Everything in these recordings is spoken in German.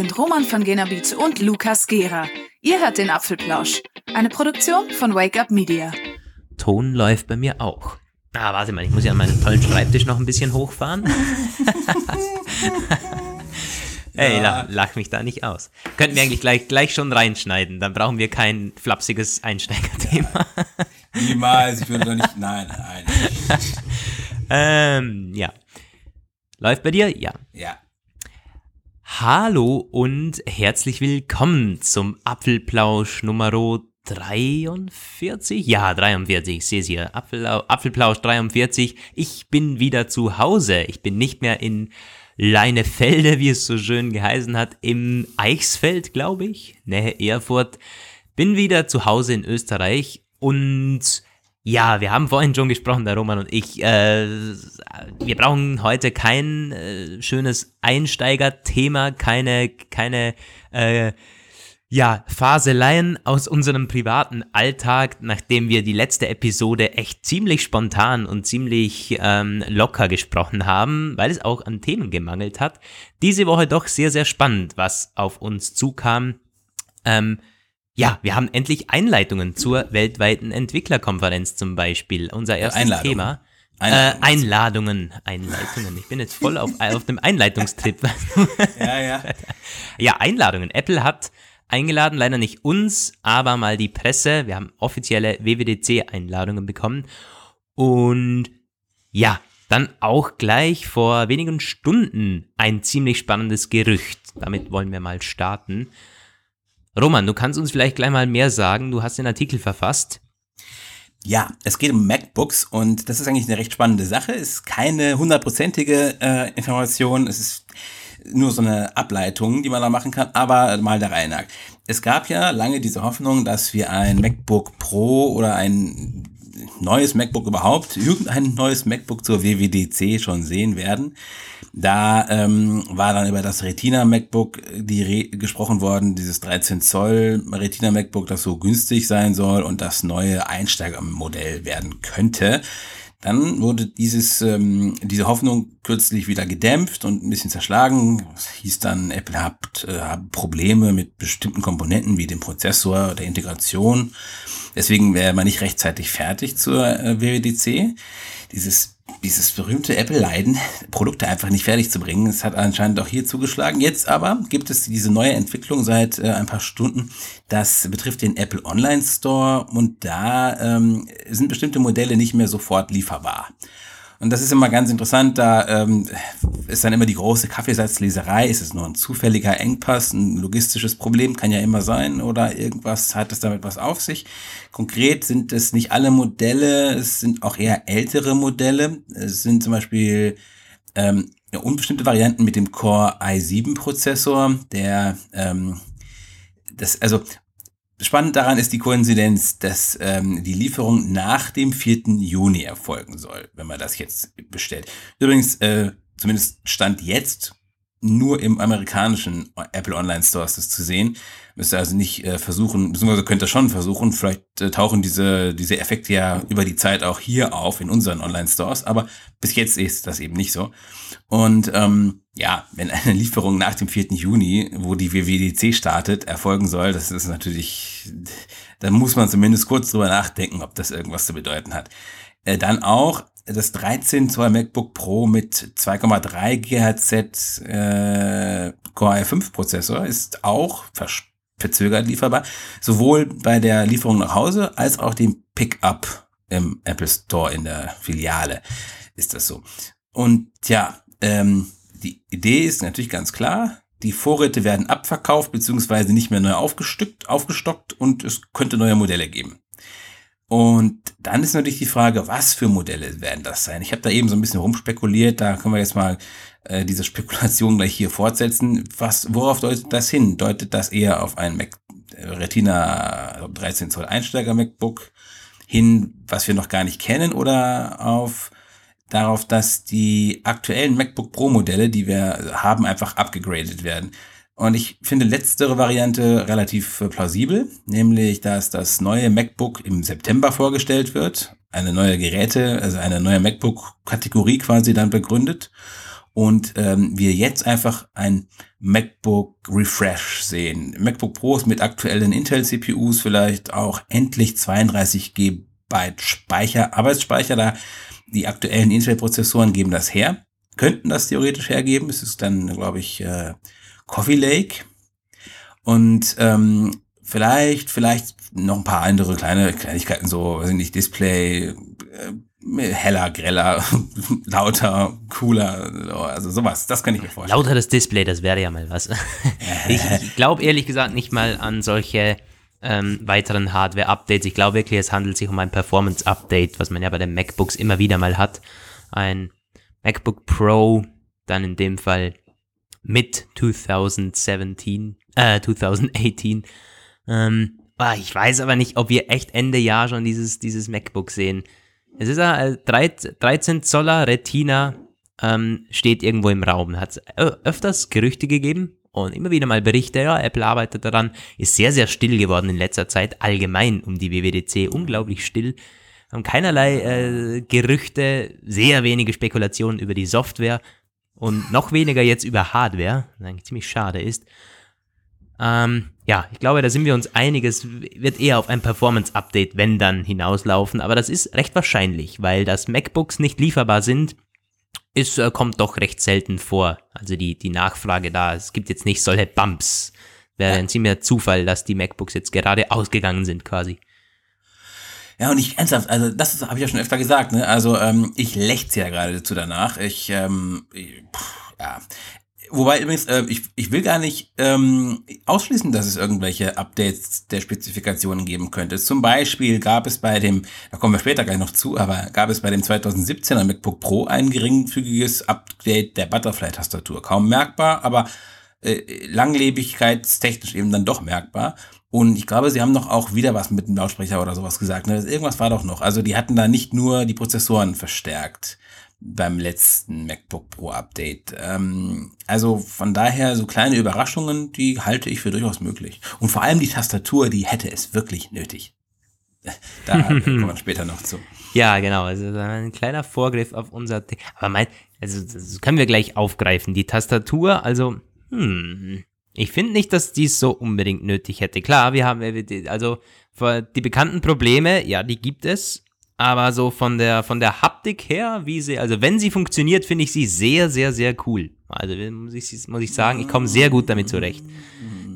sind Roman von Genabit und Lukas Gera. Ihr hört den Apfelplausch, eine Produktion von Wake Up Media. Ton läuft bei mir auch. Ah, warte mal, ich muss ja an meinen tollen Schreibtisch noch ein bisschen hochfahren. Ey, ja. lach, lach, mich da nicht aus. Könnten wir eigentlich gleich, gleich schon reinschneiden, dann brauchen wir kein flapsiges Einsteigerthema. Niemals, ich würde doch nicht, nein, nein. ähm, ja. Läuft bei dir? Ja. Ja. Hallo und herzlich willkommen zum Apfelplausch Nummer 43? Ja, 43, ich sehe es hier. Apfel, Apfelplausch 43. Ich bin wieder zu Hause. Ich bin nicht mehr in Leinefelde, wie es so schön geheißen hat, im Eichsfeld, glaube ich, nähe Erfurt. Bin wieder zu Hause in Österreich und ja, wir haben vorhin schon gesprochen, der Roman und ich. Äh, wir brauchen heute kein äh, schönes Einsteigerthema, keine, keine äh, ja, Faseleien aus unserem privaten Alltag, nachdem wir die letzte Episode echt ziemlich spontan und ziemlich ähm, locker gesprochen haben, weil es auch an Themen gemangelt hat. Diese Woche doch sehr, sehr spannend, was auf uns zukam. Ähm, ja, wir haben endlich Einleitungen zur weltweiten Entwicklerkonferenz zum Beispiel. Unser erstes Einladung. Thema. Einladungen. Äh, Einladungen, Einleitungen. Ich bin jetzt voll auf, auf dem Einleitungstrip. ja, ja. Ja, Einladungen. Apple hat eingeladen, leider nicht uns, aber mal die Presse. Wir haben offizielle WWDC-Einladungen bekommen. Und ja, dann auch gleich vor wenigen Stunden ein ziemlich spannendes Gerücht. Damit wollen wir mal starten. Roman, du kannst uns vielleicht gleich mal mehr sagen. Du hast den Artikel verfasst. Ja, es geht um MacBooks und das ist eigentlich eine recht spannende Sache. Es ist keine hundertprozentige äh, Information. Es ist nur so eine Ableitung, die man da machen kann, aber mal der Reihe nach. Es gab ja lange diese Hoffnung, dass wir ein MacBook Pro oder ein neues MacBook überhaupt, irgendein neues MacBook zur WWDC schon sehen werden. Da ähm, war dann über das Retina MacBook die Re gesprochen worden, dieses 13 Zoll Retina MacBook, das so günstig sein soll und das neue Einsteigermodell werden könnte. Dann wurde dieses, ähm, diese Hoffnung kürzlich wieder gedämpft und ein bisschen zerschlagen. Es hieß dann, Apple hat äh, Probleme mit bestimmten Komponenten wie dem Prozessor, der Integration. Deswegen wäre man nicht rechtzeitig fertig zur äh, WWDC. Dieses dieses berühmte Apple-Leiden, Produkte einfach nicht fertig zu bringen. Es hat anscheinend auch hier zugeschlagen. Jetzt aber gibt es diese neue Entwicklung seit äh, ein paar Stunden. Das betrifft den Apple Online Store und da ähm, sind bestimmte Modelle nicht mehr sofort lieferbar. Und das ist immer ganz interessant, da ähm, ist dann immer die große Kaffeesatzleserei. Ist es nur ein zufälliger Engpass, ein logistisches Problem, kann ja immer sein, oder irgendwas hat es damit was auf sich. Konkret sind es nicht alle Modelle, es sind auch eher ältere Modelle. Es sind zum Beispiel ähm, unbestimmte Varianten mit dem Core i7-Prozessor, der ähm, das, also Spannend daran ist die Koinzidenz, dass ähm, die Lieferung nach dem 4. Juni erfolgen soll, wenn man das jetzt bestellt. Übrigens, äh, zumindest Stand jetzt, nur im amerikanischen Apple Online Stores das zu sehen. Müsst ihr also nicht äh, versuchen, beziehungsweise könnt ihr schon versuchen, vielleicht äh, tauchen diese, diese Effekte ja über die Zeit auch hier auf in unseren Online Stores, aber bis jetzt ist das eben nicht so. Und ähm, ja, wenn eine Lieferung nach dem 4. Juni, wo die WWDC startet, erfolgen soll, das ist natürlich, da muss man zumindest kurz drüber nachdenken, ob das irgendwas zu bedeuten hat. Äh, dann auch das 13 Zoll MacBook Pro mit 2,3 GHz äh, Core i5 Prozessor ist auch verzögert lieferbar, sowohl bei der Lieferung nach Hause als auch dem Pickup im Apple Store in der Filiale ist das so. Und ja, ähm, die Idee ist natürlich ganz klar. Die Vorräte werden abverkauft beziehungsweise nicht mehr neu aufgestückt, aufgestockt und es könnte neue Modelle geben. Und dann ist natürlich die Frage, was für Modelle werden das sein? Ich habe da eben so ein bisschen rumspekuliert, da können wir jetzt mal äh, diese Spekulation gleich hier fortsetzen. Was, worauf deutet das hin? Deutet das eher auf ein Mac äh, Retina 13 Zoll Einsteiger MacBook hin, was wir noch gar nicht kennen, oder auf darauf, dass die aktuellen MacBook Pro Modelle, die wir haben, einfach abgegradet werden? Und ich finde letztere Variante relativ äh, plausibel, nämlich dass das neue MacBook im September vorgestellt wird, eine neue Geräte, also eine neue MacBook-Kategorie quasi dann begründet und ähm, wir jetzt einfach ein MacBook Refresh sehen. MacBook Pros mit aktuellen Intel CPUs vielleicht auch endlich 32 GB Speicher, Arbeitsspeicher da. Die aktuellen Intel-Prozessoren geben das her, könnten das theoretisch hergeben. Es ist dann, glaube ich, äh, Coffee Lake. Und ähm, vielleicht, vielleicht noch ein paar andere kleine Kleinigkeiten, so, weiß ich nicht, Display, äh, heller, greller, lauter, cooler, also sowas, das kann ich mir vorstellen. Lauteres Display, das wäre ja mal was. ich ich glaube ehrlich gesagt nicht mal an solche ähm, weiteren Hardware-Updates. Ich glaube wirklich, es handelt sich um ein Performance-Update, was man ja bei den MacBooks immer wieder mal hat. Ein MacBook Pro, dann in dem Fall mit 2017, äh, 2018. Ähm, ah, ich weiß aber nicht, ob wir echt Ende Jahr schon dieses, dieses MacBook sehen. Es ist ein 13 Zoller Retina, ähm, steht irgendwo im Raum. Hat es öfters Gerüchte gegeben und immer wieder mal Berichte, ja, Apple arbeitet daran, ist sehr, sehr still geworden in letzter Zeit, allgemein um die WWDC, unglaublich still. Haben keinerlei äh, Gerüchte, sehr wenige Spekulationen über die Software und noch weniger jetzt über Hardware, was eigentlich ziemlich schade ist. Ähm, ja, ich glaube, da sind wir uns einiges, wird eher auf ein Performance-Update, wenn dann, hinauslaufen, aber das ist recht wahrscheinlich, weil das MacBooks nicht lieferbar sind, ist, äh, kommt doch recht selten vor. Also die, die Nachfrage da, es gibt jetzt nicht solche Bumps. Wäre ein ziemlicher Zufall, dass die MacBooks jetzt gerade ausgegangen sind quasi. Ja, und ich ernsthaft, also das habe ich ja schon öfter gesagt, ne? Also ähm, ich lächze ja geradezu danach. Ich, ähm, ich, pff, ja. Wobei übrigens, äh, ich, ich will gar nicht ähm, ausschließen, dass es irgendwelche Updates der Spezifikationen geben könnte. Zum Beispiel gab es bei dem, da kommen wir später gleich noch zu, aber gab es bei dem 2017er MacBook Pro ein geringfügiges Update der Butterfly-Tastatur. Kaum merkbar, aber äh, langlebigkeitstechnisch eben dann doch merkbar. Und ich glaube, sie haben noch auch wieder was mit dem Lautsprecher oder sowas gesagt. Ne? Irgendwas war doch noch. Also die hatten da nicht nur die Prozessoren verstärkt beim letzten MacBook Pro Update. Ähm, also von daher so kleine Überraschungen, die halte ich für durchaus möglich. Und vor allem die Tastatur, die hätte es wirklich nötig. Da kommen wir später noch zu. Ja, genau. Also ein kleiner Vorgriff auf unser. Aber mein, also das können wir gleich aufgreifen. Die Tastatur, also hm, ich finde nicht, dass dies so unbedingt nötig hätte. Klar, wir haben, also die bekannten Probleme, ja, die gibt es, aber so von der, von der Haptik her, wie sie, also wenn sie funktioniert, finde ich sie sehr, sehr, sehr cool. Also muss ich, muss ich sagen, ich komme sehr gut damit zurecht.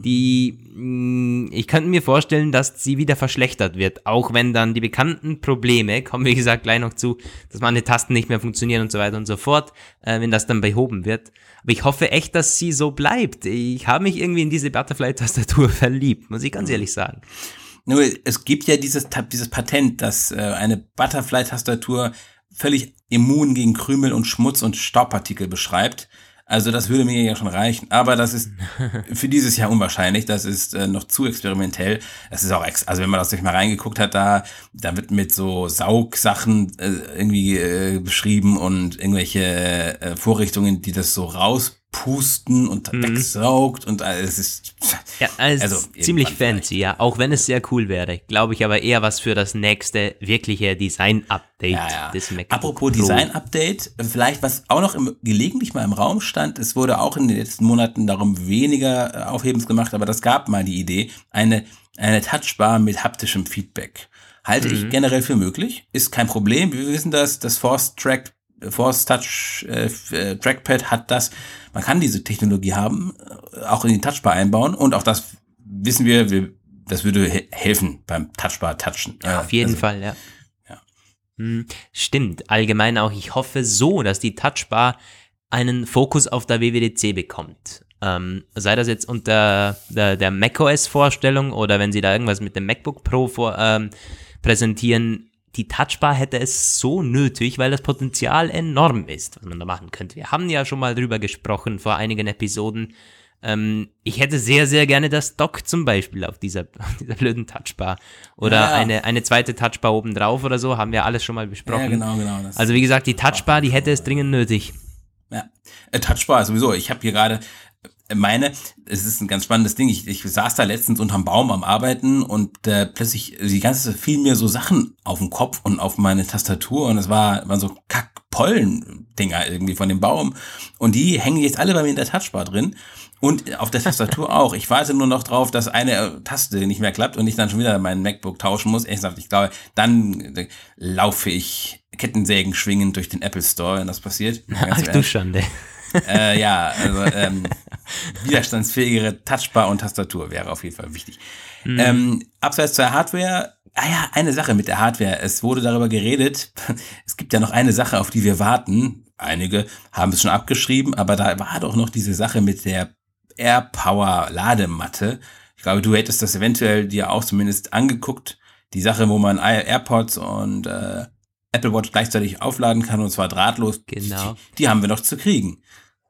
Die, mm, ich könnte mir vorstellen, dass sie wieder verschlechtert wird, auch wenn dann die bekannten Probleme, kommen wie gesagt gleich noch zu, dass meine Tasten nicht mehr funktionieren und so weiter und so fort, äh, wenn das dann behoben wird. Aber ich hoffe echt, dass sie so bleibt. Ich habe mich irgendwie in diese Butterfly-Tastatur verliebt, muss ich ganz ehrlich sagen. Nur es gibt ja dieses, dieses Patent, dass äh, eine Butterfly-Tastatur völlig immun gegen Krümel und Schmutz und Staubpartikel beschreibt. Also das würde mir ja schon reichen. Aber das ist für dieses Jahr unwahrscheinlich. Das ist äh, noch zu experimentell. Das ist auch, ex also wenn man das durch mal reingeguckt hat, da, da wird mit so Saugsachen äh, irgendwie äh, beschrieben und irgendwelche äh, Vorrichtungen, die das so raus pusten und mhm. wegsaugt und es ist ja, also ziemlich fancy, ja, auch wenn es sehr cool wäre, glaube ich aber eher was für das nächste wirkliche Design-Update ja, ja. des MacBook Apropos Design-Update, vielleicht was auch noch im, gelegentlich mal im Raum stand, es wurde auch in den letzten Monaten darum weniger äh, Aufhebens gemacht, aber das gab mal die Idee, eine, eine Touchbar mit haptischem Feedback. Halte mhm. ich generell für möglich, ist kein Problem, wir wissen das, das Force Track Force Touch äh, äh, Trackpad hat das. Man kann diese Technologie haben, äh, auch in den Touchbar einbauen und auch das wissen wir, wir das würde he helfen beim Touchbar Touchen. Ja, auf jeden also, Fall, ja. ja. Hm, stimmt. Allgemein auch, ich hoffe so, dass die Touchbar einen Fokus auf der WWDC bekommt. Ähm, sei das jetzt unter der, der macOS-Vorstellung oder wenn sie da irgendwas mit dem MacBook Pro vor, ähm, präsentieren, die Touchbar hätte es so nötig, weil das Potenzial enorm ist, was man da machen könnte. Wir haben ja schon mal drüber gesprochen vor einigen Episoden. Ähm, ich hätte sehr, sehr gerne das Dock zum Beispiel auf dieser, auf dieser blöden Touchbar. Oder ja, ja. Eine, eine zweite Touchbar obendrauf oder so, haben wir alles schon mal besprochen. Ja, genau, genau. also wie gesagt, die Touchbar, die hätte es dringend nötig. Ja, äh, Touchbar sowieso. Ich habe hier gerade meine, es ist ein ganz spannendes Ding. Ich, ich saß da letztens unterm Baum am Arbeiten und äh, plötzlich die ganze fielen mir so Sachen auf den Kopf und auf meine Tastatur und es war, waren so Kack-Pollen-Dinger irgendwie von dem Baum. Und die hängen jetzt alle bei mir in der Touchbar drin. Und auf der Tastatur auch. Ich warte nur noch drauf, dass eine Taste nicht mehr klappt und ich dann schon wieder mein MacBook tauschen muss. Ich, ich glaube, dann äh, laufe ich Kettensägen schwingend durch den Apple Store, wenn das passiert. Ach du Schande. Äh, ja, also ähm, widerstandsfähigere Touchbar und Tastatur wäre auf jeden Fall wichtig. Mhm. Ähm, abseits zur Hardware, ah ja, eine Sache mit der Hardware. Es wurde darüber geredet. Es gibt ja noch eine Sache, auf die wir warten. Einige haben es schon abgeschrieben, aber da war doch noch diese Sache mit der AirPower Ladematte. Ich glaube, du hättest das eventuell dir auch zumindest angeguckt. Die Sache, wo man AirPods und äh, Apple Watch gleichzeitig aufladen kann und zwar drahtlos. Genau. Die, die haben wir noch zu kriegen.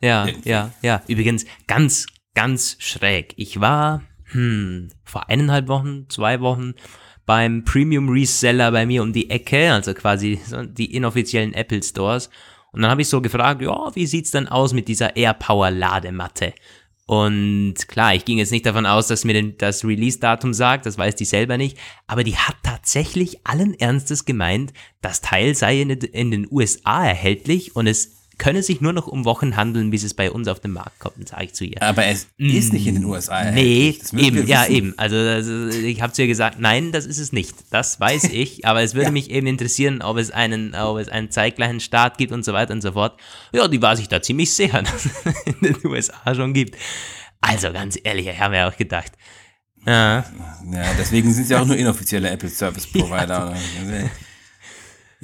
Ja, Irgendwie. ja, ja. Übrigens ganz, ganz schräg. Ich war hm, vor eineinhalb Wochen, zwei Wochen beim Premium Reseller bei mir um die Ecke, also quasi die inoffiziellen Apple Stores. Und dann habe ich so gefragt, ja, wie sieht's denn aus mit dieser AirPower Ladematte? Und klar, ich ging jetzt nicht davon aus, dass mir denn das Release-Datum sagt, das weiß die selber nicht, aber die hat tatsächlich allen Ernstes gemeint, das Teil sei in, in den USA erhältlich und es könne sich nur noch um Wochen handeln, bis es bei uns auf den Markt kommt, sage ich zu ihr. Aber es mm, ist nicht in den USA. Nee, eben, ja, eben. Also, also ich habe zu ihr gesagt, nein, das ist es nicht. Das weiß ich, aber es würde ja. mich eben interessieren, ob es einen, ob es einen zeitgleichen Start gibt und so weiter und so fort. Ja, die war sich da ziemlich sicher, dass es in den USA schon gibt. Also ganz ehrlich, ich habe mir auch gedacht. Ja. ja, deswegen sind sie auch nur inoffizielle Apple Service Provider.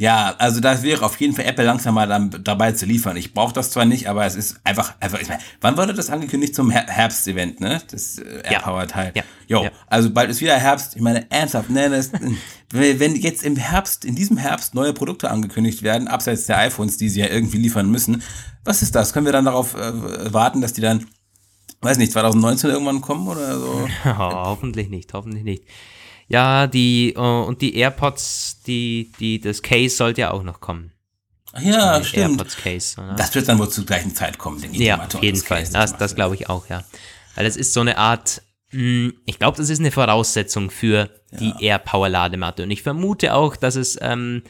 Ja. Also da wäre auf jeden Fall Apple langsam mal dann dabei zu liefern. Ich brauche das zwar nicht, aber es ist einfach, einfach ich meine, wann wurde das angekündigt zum Her Herbst-Event, ne? Das äh, AirPower-Teil. Ja. Jo, ja. also bald ist wieder Herbst. Ich meine, ernsthaft, ne? Das, wenn jetzt im Herbst, in diesem Herbst neue Produkte angekündigt werden, abseits der iPhones, die sie ja irgendwie liefern müssen, was ist das? Können wir dann darauf äh, warten, dass die dann, weiß nicht, 2019 irgendwann kommen oder so? Hoffentlich nicht, hoffentlich nicht. Ja, die uh, und die AirPods, die, die, das Case sollte ja auch noch kommen. Ja, die stimmt. AirPods Case. Oder? Das wird dann wohl zur gleichen Zeit kommen, denke ich. Ja, auf jeden Fall. Case, das, das glaube ich auch, ja. Weil es ist so eine Art, mh, hm, ich glaube, das ist eine Voraussetzung für die ja. AirPower-Ladematte. Und ich vermute auch, dass es ähm,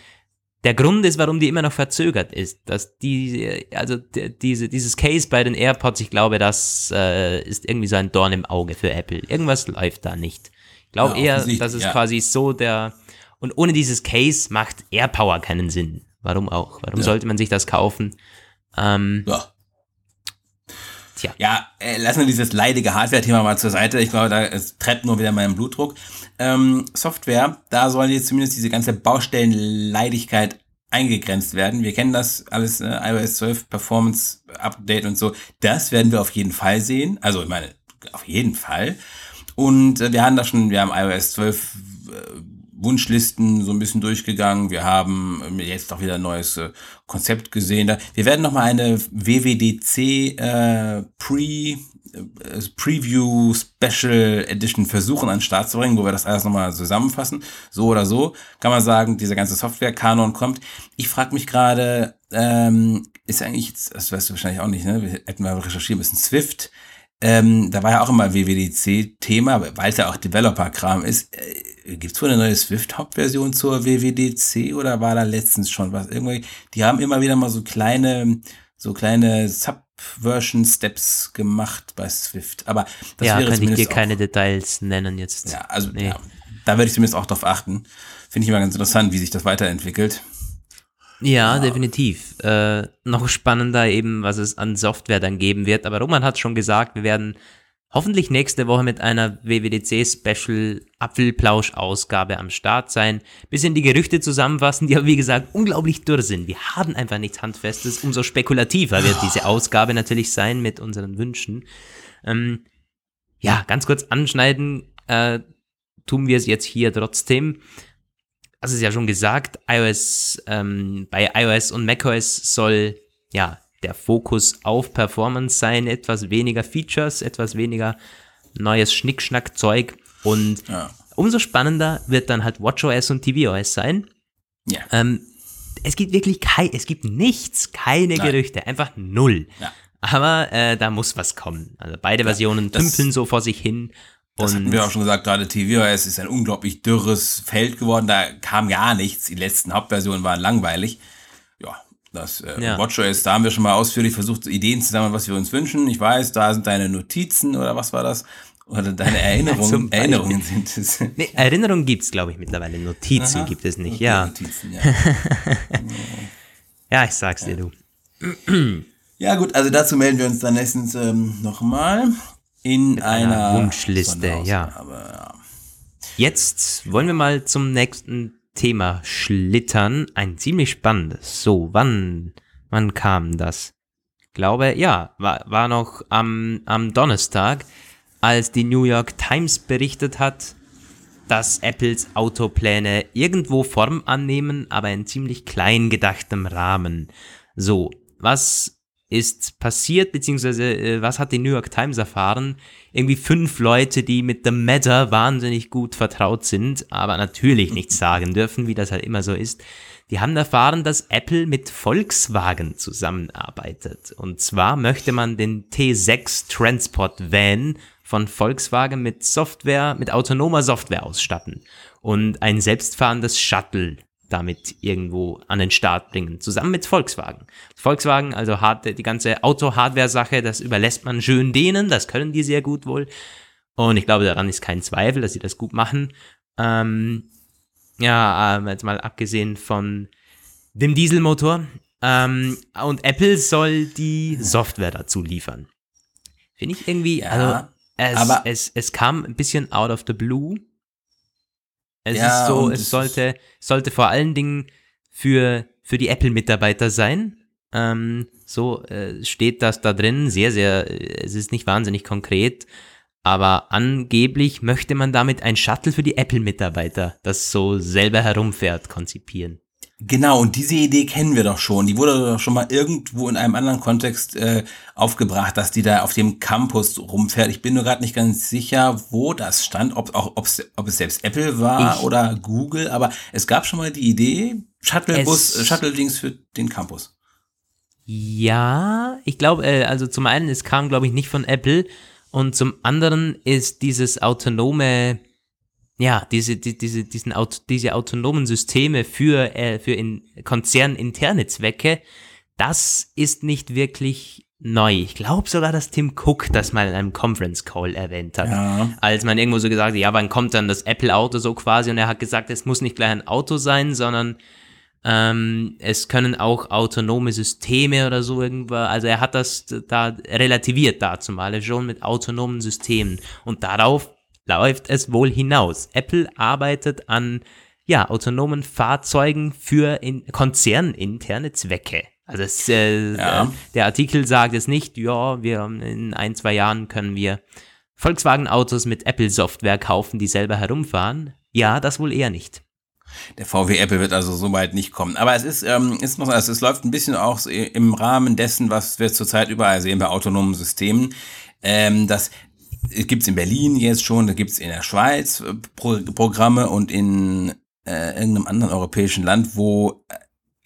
der Grund ist, warum die immer noch verzögert ist. Dass die, also die, diese, dieses Case bei den AirPods, ich glaube, das äh, ist irgendwie so ein Dorn im Auge für Apple. Irgendwas läuft da nicht. Ich glaube ja, eher, dass es ja. quasi so der. Und ohne dieses Case macht AirPower keinen Sinn. Warum auch? Warum ja. sollte man sich das kaufen? Ähm, ja. Tja. Ja, äh, lassen wir dieses leidige Hardware-Thema mal zur Seite. Ich glaube, da treibt nur wieder meinen Blutdruck. Ähm, Software, da soll jetzt zumindest diese ganze Baustellenleidigkeit eingegrenzt werden. Wir kennen das alles, äh, iOS 12 Performance Update und so. Das werden wir auf jeden Fall sehen. Also, ich meine, auf jeden Fall. Und äh, wir haben da schon, wir haben iOS 12 äh, Wunschlisten so ein bisschen durchgegangen. Wir haben äh, jetzt auch wieder ein neues äh, Konzept gesehen. Wir werden nochmal eine WWDC äh, Pre äh, Preview Special Edition versuchen an den Start zu bringen, wo wir das alles nochmal zusammenfassen. So oder so kann man sagen, dieser ganze Software-Kanon kommt. Ich frage mich gerade, ähm, ist eigentlich, das weißt du wahrscheinlich auch nicht, ne? Wir hätten mal recherchieren müssen, Swift ähm, da war ja auch immer WWDC-Thema, weil es ja auch Developer-Kram ist. Äh, Gibt es wohl eine neue Swift-Hauptversion zur WWDC oder war da letztens schon was? Irgendwie, die haben immer wieder mal so kleine, so kleine Sub-Version-Steps gemacht bei Swift. Aber das ja, wäre kann ich dir keine Details nennen jetzt. Ja, also nee. ja, da würde ich zumindest auch drauf achten. Finde ich immer ganz interessant, wie sich das weiterentwickelt. Ja, ja. definitiv. Äh, noch spannender eben, was es an Software dann geben wird. Aber Roman hat schon gesagt, wir werden hoffentlich nächste Woche mit einer WWDC Special Apfelplausch-Ausgabe am Start sein. Bisschen die Gerüchte zusammenfassen, die aber wie gesagt unglaublich dürr sind. Wir haben einfach nichts Handfestes. Umso spekulativer wird diese Ausgabe natürlich sein mit unseren Wünschen. Ähm, ja, ganz kurz anschneiden, äh, tun wir es jetzt hier trotzdem hast es ja schon gesagt, iOS, ähm, bei iOS und macOS soll ja der Fokus auf Performance sein, etwas weniger Features, etwas weniger neues Schnickschnack-Zeug und ja. umso spannender wird dann halt WatchOS und tvOS sein. Ja. Ähm, es gibt wirklich kein, es gibt nichts, keine Nein. Gerüchte, einfach null. Ja. Aber äh, da muss was kommen. Also beide Versionen das- tümpeln so vor sich hin. Das hatten wir auch schon gesagt, gerade tvOS ist ein unglaublich dürres Feld geworden. Da kam gar nichts. Die letzten Hauptversionen waren langweilig. Ja, das äh, Ja. WatchOS, da haben wir schon mal ausführlich versucht, Ideen zu sammeln, was wir uns wünschen. Ich weiß, da sind deine Notizen oder was war das? Oder deine Erinnerungen. Erinnerungen sind es. nee, Erinnerungen gibt's, glaube ich, mittlerweile. Notizen Aha. gibt es nicht, Okay, ja. Notizen, ja. Ja, ich sag's dir, du. Ja gut, also dazu melden wir uns dann nächstens ähm, nochmal in einer einer, Wunschliste, ja. Sonderausgabe, ja. Jetzt wollen wir mal zum nächsten Thema schlittern. Ein ziemlich spannendes. So, wann, wann kam das? Ich glaube, ja, war, war noch am, am Donnerstag, als die New York Times berichtet hat, dass Apples Autopläne irgendwo Form annehmen, aber in ziemlich klein gedachtem Rahmen. So, was ist passiert, beziehungsweise äh, was hat die New York Times erfahren? Irgendwie fünf Leute, die mit dem Matter wahnsinnig gut vertraut sind, aber natürlich nichts sagen dürfen, wie das halt immer so ist. Die haben erfahren, dass Apple mit Volkswagen zusammenarbeitet. Und zwar möchte man den T6 Transport Van von Volkswagen mit Software, mit autonomer Software ausstatten und ein selbstfahrendes Shuttle damit irgendwo an den Start bringen, zusammen mit Volkswagen. Volkswagen, also die ganze Auto-Hardware-Sache, das überlässt man schön denen, das können die sehr gut wohl. Und ich glaube, daran ist kein Zweifel, dass sie das gut machen. Ähm, ja, ähm, jetzt mal abgesehen von dem Dieselmotor. Ähm, und Apple soll die Software dazu liefern. Finde ich irgendwie, Ja, also es, aber- es, es kam ein bisschen out of the blue. Es Ja, ist so, es sollte, sollte vor allen Dingen für, für die Apple-Mitarbeiter sein. Ähm, so äh, steht das da drin, sehr, sehr, äh, es ist nicht wahnsinnig konkret, aber angeblich möchte man damit ein Shuttle für die Apple-Mitarbeiter, das so selber herumfährt, konzipieren. Genau, und diese Idee kennen wir doch schon. Die wurde doch schon mal irgendwo in einem anderen Kontext äh, aufgebracht, dass die da auf dem Campus rumfährt. Ich bin nur gerade nicht ganz sicher, wo das stand, ob, auch, ob's, ob es selbst Apple war Ich- oder Google, aber es gab schon mal die Idee, Shuttlebus, äh, Shuttle-Dings für den Campus. Ja, ich glaube, äh, also zum einen, es kam, glaube ich, nicht von Apple und zum anderen ist dieses autonome, ja, diese, die, diese, diesen diese autonomen Systeme für, äh, für in konzerninterne Zwecke, das ist nicht wirklich neu. Ich glaube sogar, dass Tim Cook das mal in einem Conference Call erwähnt hat. Ja. Als man irgendwo so gesagt hat, ja, wann kommt dann das Apple-Auto so quasi? Und er hat gesagt, es muss nicht gleich ein Auto sein, sondern ähm, es können auch autonome Systeme oder so irgendwo, also er hat das da relativiert dazu mal schon mit autonomen Systemen und darauf läuft es wohl hinaus. Apple arbeitet an ja, autonomen Fahrzeugen für in, konzerninterne Zwecke. Also es, äh, Ja. der Artikel sagt es nicht, ja, wir in ein, zwei Jahren können wir Volkswagen-Autos mit Apple-Software kaufen, die selber herumfahren. Ja, das wohl eher nicht. Der VW Apple wird also so weit nicht kommen. Aber es ist, ähm, ist noch, also es läuft ein bisschen auch im Rahmen dessen, was wir zurzeit überall sehen bei autonomen Systemen. Ähm, das gibt's in Berlin jetzt schon, da gibt's in der Schweiz äh, Pro Programme und in äh, irgendeinem anderen europäischen Land, wo äh,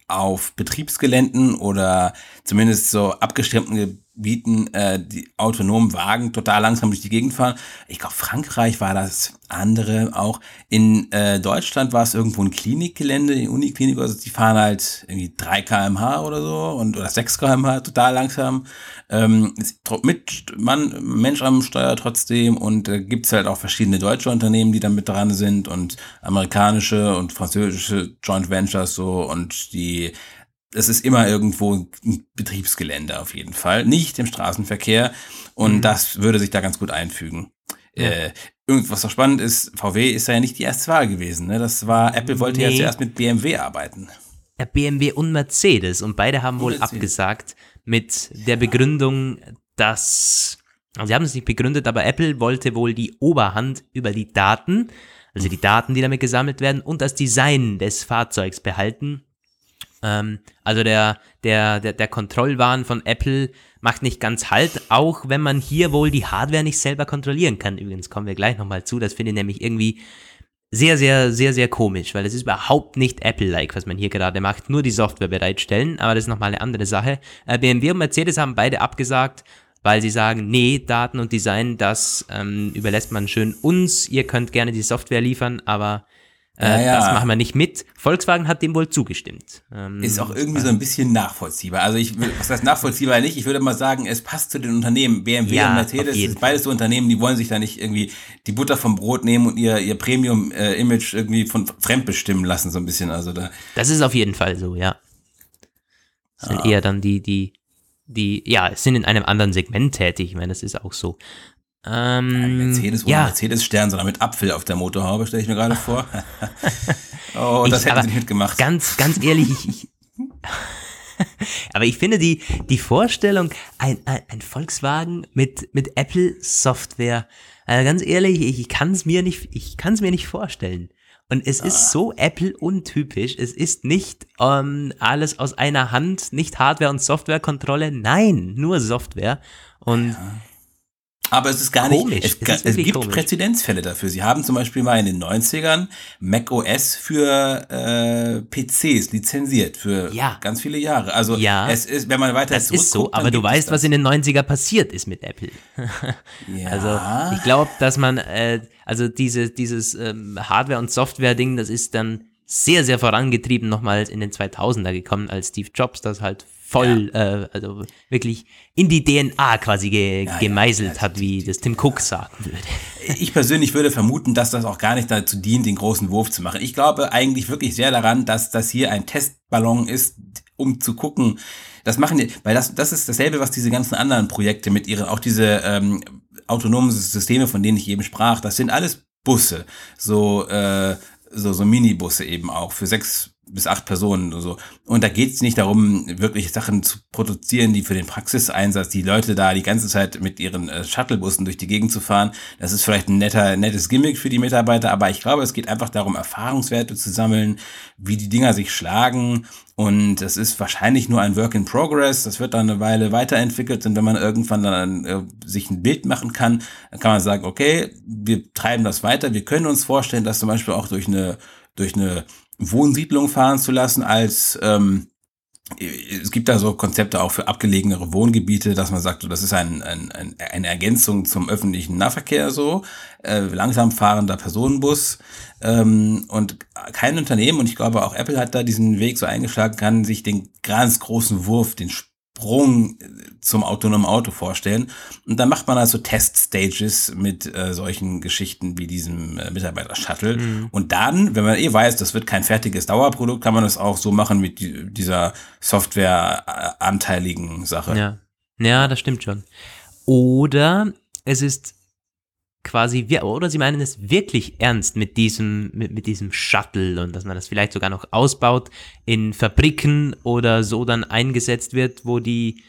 auf Betriebsgeländen oder zumindest so abgeschirmten Gebieten äh, die autonomen Wagen total langsam durch die Gegend fahren. Ich glaube, Frankreich war das andere auch. In äh, Deutschland war es irgendwo ein Klinikgelände, die Uniklinik, also die fahren halt irgendwie 3 kmh oder so und oder 6 kmh total langsam. Ähm, mit Mann, Mensch am Steuer trotzdem und äh, gibt's halt auch verschiedene deutsche Unternehmen, die da mit dran sind und amerikanische und französische Joint Ventures so und die es ist immer irgendwo ein Betriebsgelände auf jeden Fall, nicht im Straßenverkehr und das würde sich da ganz gut einfügen. Ja. Äh, irgendwas noch spannend ist, VW ist ja nicht die erste Wahl gewesen. Ne? Das war, Apple wollte ja Nee. zuerst mit BMW arbeiten. Ja, BMW und Mercedes und beide haben wohl Mercedes. abgesagt mit der Begründung, dass, also sie haben es nicht begründet, aber Apple wollte wohl die Oberhand über die Daten, also die Daten, die damit gesammelt werden und das Design des Fahrzeugs behalten. Ähm, also der, der, der, der Kontrollwahn von Apple macht nicht ganz Halt, auch wenn man hier wohl die Hardware nicht selber kontrollieren kann. Übrigens kommen wir gleich nochmal zu, das finde ich nämlich irgendwie sehr, sehr, sehr, sehr komisch, weil es ist überhaupt nicht Apple-like, was man hier gerade macht. Nur die Software bereitstellen, aber das ist nochmal eine andere Sache. Äh, BMW und Mercedes haben beide abgesagt, weil sie sagen, nee, Daten und Design, das ähm, überlässt man schön uns. Ihr könnt gerne die Software liefern, aber äh, ja. Das machen wir nicht mit. Volkswagen hat dem wohl zugestimmt. Ähm, ist auch irgendwie so ein bisschen nachvollziehbar. Also ich will, was heißt nachvollziehbar nicht? Ich würde mal sagen, es passt zu den Unternehmen. BMW ja, und Mercedes ist beides so Unternehmen, die wollen sich da nicht irgendwie die Butter vom Brot nehmen und ihr, ihr Premium-Image irgendwie von fremd bestimmen lassen, so ein bisschen. Also da. Das ist auf jeden Fall so, ja. Das sind ah. eher dann die, die, die, ja, sind in einem anderen Segment tätig. Ich meine, das ist auch so. Ähm, Mercedes, ja. Mercedes-Stern, sondern mit Apfel auf der Motorhaube, stelle ich mir gerade vor. oh, das hätten sie nicht mitgemacht. Ganz, ganz ehrlich, ich, ich aber ich finde die, die Vorstellung, ein, ein, ein Volkswagen mit, mit Apple-Software, also ganz ehrlich, ich, ich kann es mir nicht, ich mir nicht vorstellen. Und es ah. ist so Apple-untypisch. Es ist nicht ähm, alles aus einer Hand, nicht Hardware- und Softwarekontrolle. Nein, nur Software. Und ja. Aber es ist gar komisch. nicht, es, es, es gibt komisch. Präzedenzfälle dafür. Sie haben zum Beispiel mal in den 90ern Mac OS für äh, PCs lizenziert für ja. ganz viele Jahre. Also ja, es ist, wenn man weiter das ist so, aber du weißt, was in den 90er passiert ist mit Apple. ja. Also ich glaube, dass man, äh, also diese, dieses ähm, Hardware- und Software-Ding, das ist dann sehr, sehr vorangetrieben nochmals in den 2000er gekommen, als Steve Jobs das halt voll, ja. äh, also wirklich in die DNA quasi ge ja, gemeißelt ja, hat, wie das Tim Cook sagen würde. Ich persönlich würde vermuten, dass das auch gar nicht dazu dient, den großen Wurf zu machen. Ich glaube eigentlich wirklich sehr daran, dass das hier ein Testballon ist, um zu gucken, das machen die, weil das, das ist dasselbe, was diese ganzen anderen Projekte mit ihren, auch diese ähm, autonomen Systeme, von denen ich eben sprach, das sind alles Busse, so, äh, so, so Minibusse eben auch für sechs bis acht Personen oder so. Und da geht es nicht darum, wirklich Sachen zu produzieren, die für den Praxiseinsatz, die Leute da die ganze Zeit mit ihren äh, Shuttlebussen durch die Gegend zu fahren. Das ist vielleicht ein netter, nettes Gimmick für die Mitarbeiter, aber ich glaube, es geht einfach darum, Erfahrungswerte zu sammeln, wie die Dinger sich schlagen. Und es ist wahrscheinlich nur ein Work in Progress. Das wird dann eine Weile weiterentwickelt. Und wenn man irgendwann dann äh, sich ein Bild machen kann, dann kann man sagen, okay, wir treiben das weiter. Wir können uns vorstellen, dass zum Beispiel auch durch eine durch eine Wohnsiedlung fahren zu lassen als ähm, es gibt da so Konzepte auch für abgelegenere Wohngebiete, dass man sagt, das ist ein, ein, ein, eine Ergänzung zum öffentlichen Nahverkehr so, äh, langsam fahrender Personenbus. Ähm, und kein Unternehmen und ich glaube auch Apple hat da diesen Weg so eingeschlagen, kann sich den ganz großen Wurf, den Sprung äh, zum autonomen Auto vorstellen. Und dann macht man also Test-Stages mit äh, solchen Geschichten wie diesem äh, Mitarbeiter-Shuttle. Mhm. Und dann, wenn man eh weiß, das wird kein fertiges Dauerprodukt, kann man das auch so machen mit dieser Software-anteiligen Sache. Ja. ja, das stimmt schon. Oder es ist quasi, oder sie meinen es wirklich ernst mit diesem, mit, mit diesem Shuttle und dass man das vielleicht sogar noch ausbaut in Fabriken oder so dann eingesetzt wird, wo die,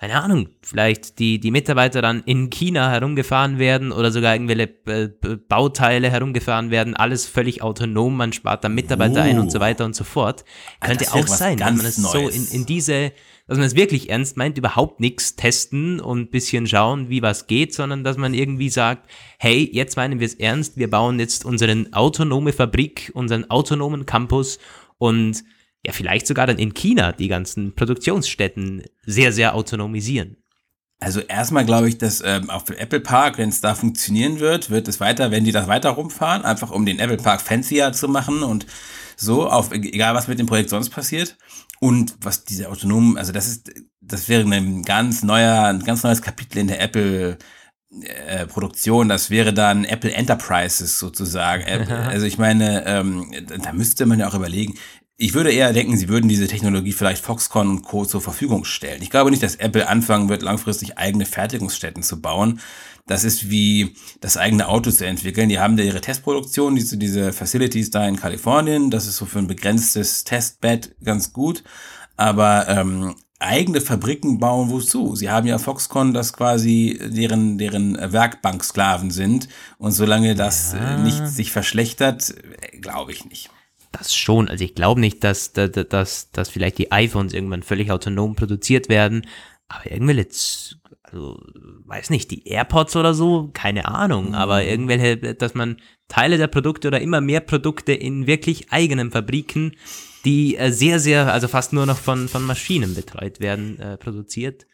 keine Ahnung, vielleicht die, die Mitarbeiter dann in China herumgefahren werden oder sogar irgendwelche äh, Bauteile herumgefahren werden, alles völlig autonom, man spart da Mitarbeiter uh. ein und so weiter und so fort. Könnte auch sein, wenn man es so in, in diese dass man es wirklich ernst meint, überhaupt nichts testen und bisschen schauen, wie was geht, sondern dass man irgendwie sagt, hey, jetzt meinen wir es ernst, wir bauen jetzt unsere autonome Fabrik, unseren autonomen Campus und ja, vielleicht sogar dann in China die ganzen Produktionsstätten sehr, sehr autonomisieren. Also erstmal glaube ich, dass ähm, auf dem Apple Park, wenn es da funktionieren wird, wird es weiter, wenn die das weiter rumfahren, einfach um den Apple Park fancier zu machen und so, auf egal was mit dem Projekt sonst passiert. Und was diese autonomen, also das ist, das wäre ein ganz neuer, ein ganz neues Kapitel in der Apple äh, Produktion, das wäre dann Apple Enterprises sozusagen. also ich meine, ähm, da müsste man ja auch überlegen. Ich würde eher denken, sie würden diese Technologie vielleicht Foxconn und Co. zur Verfügung stellen. Ich glaube nicht, dass Apple anfangen wird, langfristig eigene Fertigungsstätten zu bauen. Das ist wie das eigene Auto zu entwickeln. Die haben da ihre Testproduktion, diese, diese Facilities da in Kalifornien. Das ist so für ein begrenztes Testbed ganz gut. Aber ähm, eigene Fabriken bauen wozu? Sie haben ja Foxconn, das quasi deren, deren Werkbanksklaven sind. Und solange das ja. Äh, nicht sich verschlechtert, äh, glaube ich nicht. Das schon. Also ich glaube nicht, dass, dass, dass, dass vielleicht die iPhones irgendwann völlig autonom produziert werden. Aber irgendwelche also weiß nicht, die AirPods oder so, keine Ahnung, aber Mhm. irgendwelche, dass man Teile der Produkte oder immer mehr Produkte in wirklich eigenen Fabriken, die äh, sehr, sehr, also fast nur noch von, von Maschinen betreut werden, äh, produziert.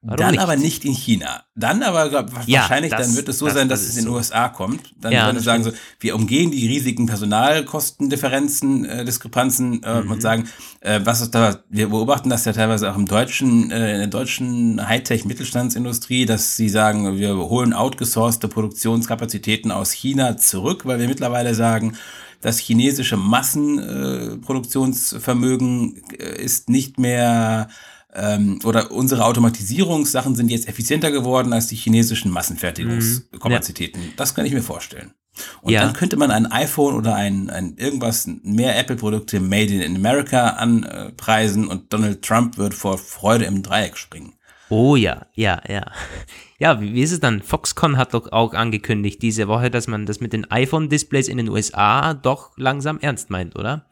Warum dann nicht? aber nicht in China. Dann aber glaub, Ja, wahrscheinlich, das- dann wird es so das- sein, das dass es ist in den so. USA kommt. Dann Ja, werden das sie sagen so, wir umgehen die riesigen Personalkostendifferenzen, äh, Diskrepanzen äh, Mhm. und sagen, äh, was ist da, wir beobachten das ja teilweise auch im deutschen, äh, in der deutschen Hightech-Mittelstandsindustrie, dass sie sagen, wir holen outgesourcete Produktionskapazitäten aus China zurück, weil wir mittlerweile sagen, das chinesische Massenproduktionsvermögen äh, Produktionsvermögen, äh, ist nicht mehr ähm, oder unsere Automatisierungssachen sind jetzt effizienter geworden als die chinesischen Massenfertigungskapazitäten. Das kann ich mir vorstellen. Und Ja. dann könnte man ein iPhone oder ein, ein irgendwas mehr Apple-Produkte made in America anpreisen und Donald Trump wird vor Freude im Dreieck springen. Oh ja, ja, ja. Ja, wie ist es dann? Foxconn hat doch auch angekündigt diese Woche, dass man das mit den iPhone-Displays in den USA doch langsam ernst meint, oder?